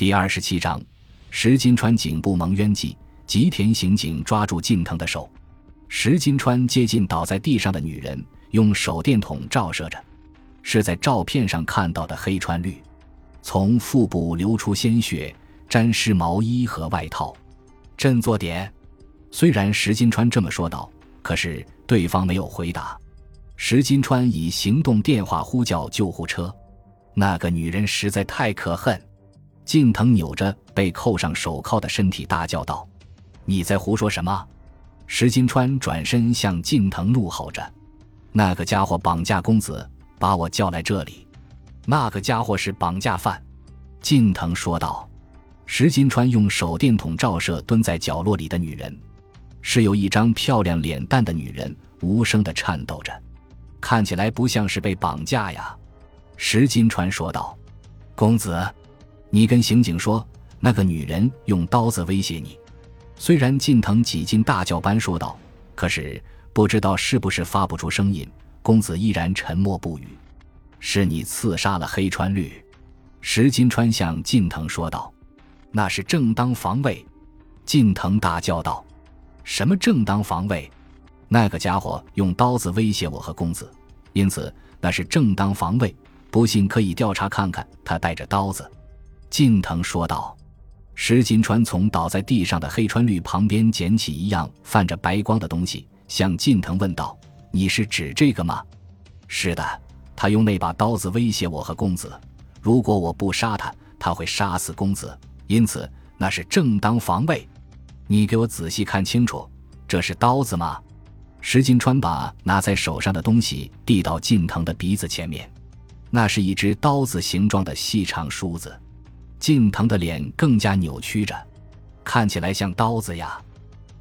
第二十七章，石金川颈部蒙冤记。吉田刑警抓住近藤的手，石金川接近倒在地上的女人，用手电筒照射着，是在照片上看到的黑川绿，从腹部流出鲜血，沾湿毛衣和外套。振作点！虽然石金川这么说道，可是对方没有回答。石金川以行动电话呼叫救护车。那个女人实在太可恨。近藤扭着被扣上手铐的身体，大叫道：“你在胡说什么？”石金川转身向近藤怒吼着：“那个家伙绑架公子，把我叫来这里。那个家伙是绑架犯。”近藤说道。石金川用手电筒照射蹲在角落里的女人，是有一张漂亮脸蛋的女人，无声的颤抖着，看起来不像是被绑架呀。石金川说道：“公子。”你跟刑警说，那个女人用刀子威胁你。虽然近藤几近大叫般说道，可是不知道是不是发不出声音，公子依然沉默不语。是你刺杀了黑川绿，石金川向近藤说道。那是正当防卫。近藤大叫道：“什么正当防卫？那个家伙用刀子威胁我和公子，因此那是正当防卫。不信可以调查看看，他带着刀子。”近藤说道：“石金川从倒在地上的黑川绿旁边捡起一样泛着白光的东西，向近藤问道：‘你是指这个吗？’‘是的，他用那把刀子威胁我和公子，如果我不杀他，他会杀死公子，因此那是正当防卫。你给我仔细看清楚，这是刀子吗？’石金川把拿在手上的东西递到近藤的鼻子前面，那是一只刀子形状的细长梳子。”近藤的脸更加扭曲着，看起来像刀子呀。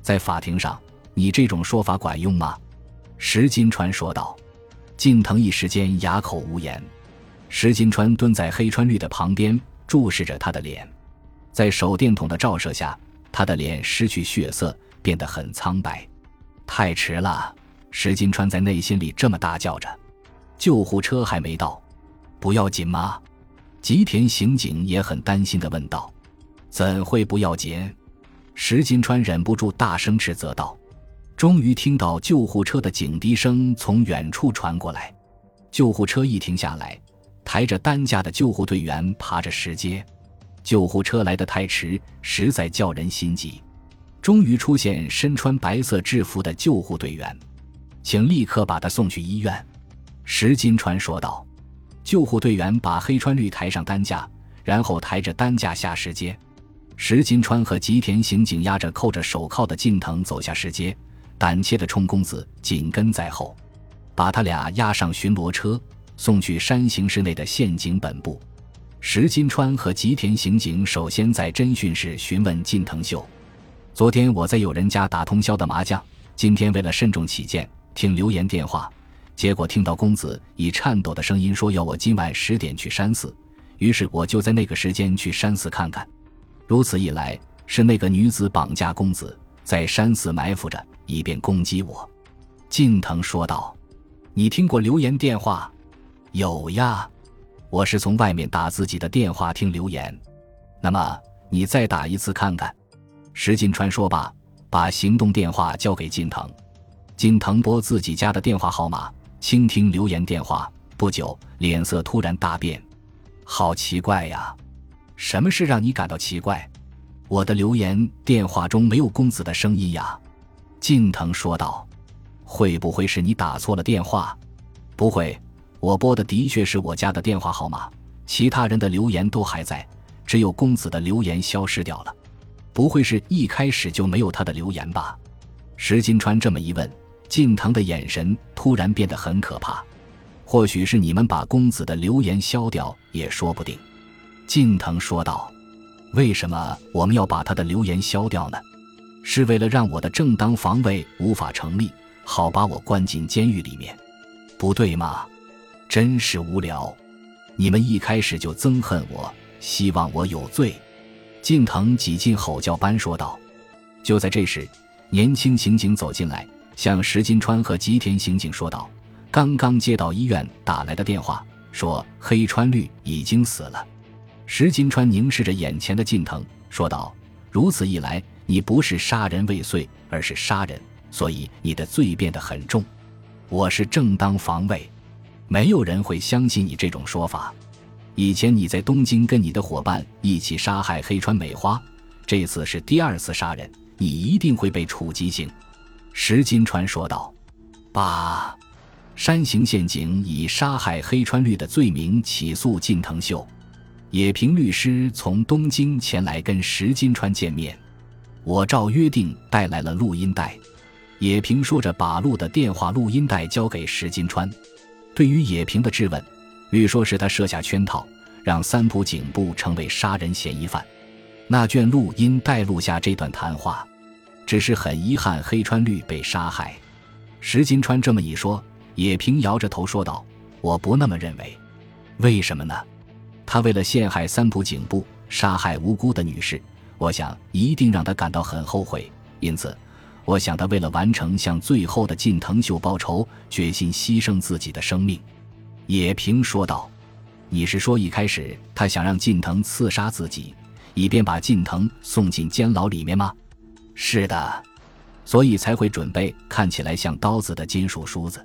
在法庭上，你这种说法管用吗？石金川说道。近藤一时间哑口无言。石金川蹲在黑川绿的旁边，注视着他的脸。在手电筒的照射下，他的脸失去血色，变得很苍白。太迟了，石金川在内心里这么大叫着。救护车还没到，不要紧吗？吉田刑警也很担心的问道：“怎会不要紧？”石金川忍不住大声斥责道。终于听到救护车的警笛声从远处传过来，救护车一停下来，抬着担架的救护队员爬着石阶。救护车来得太迟，实在叫人心急。终于出现身穿白色制服的救护队员，请立刻把他送去医院。”石金川说道。救护队员把黑川绿抬上担架，然后抬着担架下石阶。石金川和吉田刑警押着扣着手铐的近藤走下石阶，胆怯的冲公子紧跟在后，把他俩押上巡逻车，送去山形市内的县警本部。石金川和吉田刑警首先在侦讯室询问近藤秀：“昨天我在有人家打通宵的麻将，今天为了慎重起见，听留言电话。”结果听到公子以颤抖的声音说要我今晚十点去山寺，于是我就在那个时间去山寺看看。如此一来，是那个女子绑架公子，在山寺埋伏着，以便攻击我。近藤说道：“你听过留言电话？有呀，我是从外面打自己的电话听留言。那么你再打一次看看。”石金川说罢，把行动电话交给近藤。近藤拨自己家的电话号码。倾听留言电话，不久脸色突然大变，好奇怪呀！什么事让你感到奇怪？我的留言电话中没有公子的声音呀。近藤说道：“会不会是你打错了电话？”不会，我拨的的确是我家的电话号码，其他人的留言都还在，只有公子的留言消失掉了。不会是一开始就没有他的留言吧？石金川这么一问。近藤的眼神突然变得很可怕，或许是你们把公子的留言消掉也说不定。”近藤说道。“为什么我们要把他的留言消掉呢？是为了让我的正当防卫无法成立，好把我关进监狱里面，不对吗？真是无聊！你们一开始就憎恨我，希望我有罪。”近藤几近吼叫般说道。就在这时，年轻刑警走进来。向石金川和吉田刑警说道：“刚刚接到医院打来的电话，说黑川绿已经死了。”石金川凝视着眼前的近藤，说道：“如此一来，你不是杀人未遂，而是杀人，所以你的罪变得很重。我是正当防卫，没有人会相信你这种说法。以前你在东京跟你的伙伴一起杀害黑川美花，这次是第二次杀人，你一定会被处极刑。”石金川说道。“把，山形县警以杀害黑川绿的罪名起诉近藤秀。”野平律师从东京前来跟石金川见面，我照约定带来了录音带。野平说着，把录的电话录音带交给石金川。对于野平的质问，律说是他设下圈套，让三浦警部成为杀人嫌疑犯。那卷录音带录下这段谈话，只是很遗憾黑川绿被杀害。石金川这么一说，野平摇着头说道：“我不那么认为，为什么呢？”他为了陷害三浦警部，杀害无辜的女士，我想一定让他感到很后悔。因此，我想他为了完成向最后的近藤秀报仇，决心牺牲自己的生命。”野平说道。“你是说一开始他想让近藤刺杀自己，以便把近藤送进监牢里面吗？”“是的，所以才会准备看起来像刀子的金属梳子。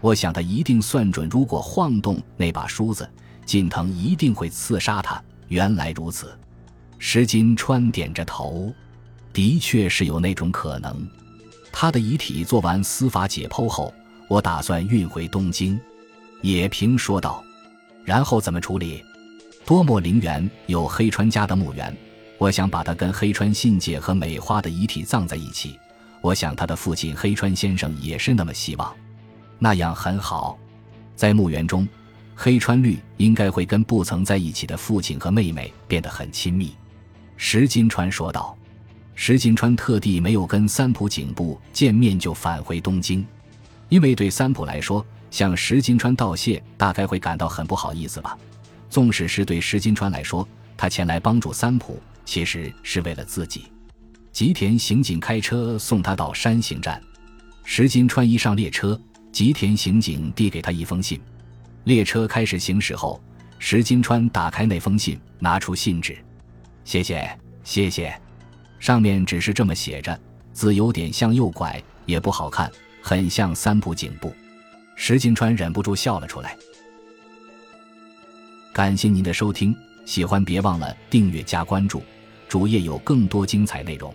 我想他一定算准，如果晃动那把梳子。”近藤一定会刺杀他。原来如此，石金川点着头，的确是有那种可能。他的遗体做完司法解剖后，我打算运回东京。野平说道。然后怎么处理？多莫陵园有黑川家的墓园，我想把他跟黑川信介和美花的遗体葬在一起。我想他的父亲黑川先生也是那么希望，那样很好。在墓园中。黑川绿应该会跟不曾在一起的父亲和妹妹变得很亲密，石金川说道。石金川特地没有跟三浦警部见面就返回东京，因为对三浦来说，向石金川道谢大概会感到很不好意思吧。纵使是对石金川来说，他前来帮助三浦其实是为了自己。吉田刑警开车送他到山形站，石金川一上列车，吉田刑警递给他一封信。列车开始行驶后，石金川打开那封信，拿出信纸，谢谢，谢谢。上面只是这么写着，字有点向右拐，也不好看，很像三浦警部。石金川忍不住笑了出来。感谢您的收听，喜欢别忘了订阅加关注，主页有更多精彩内容。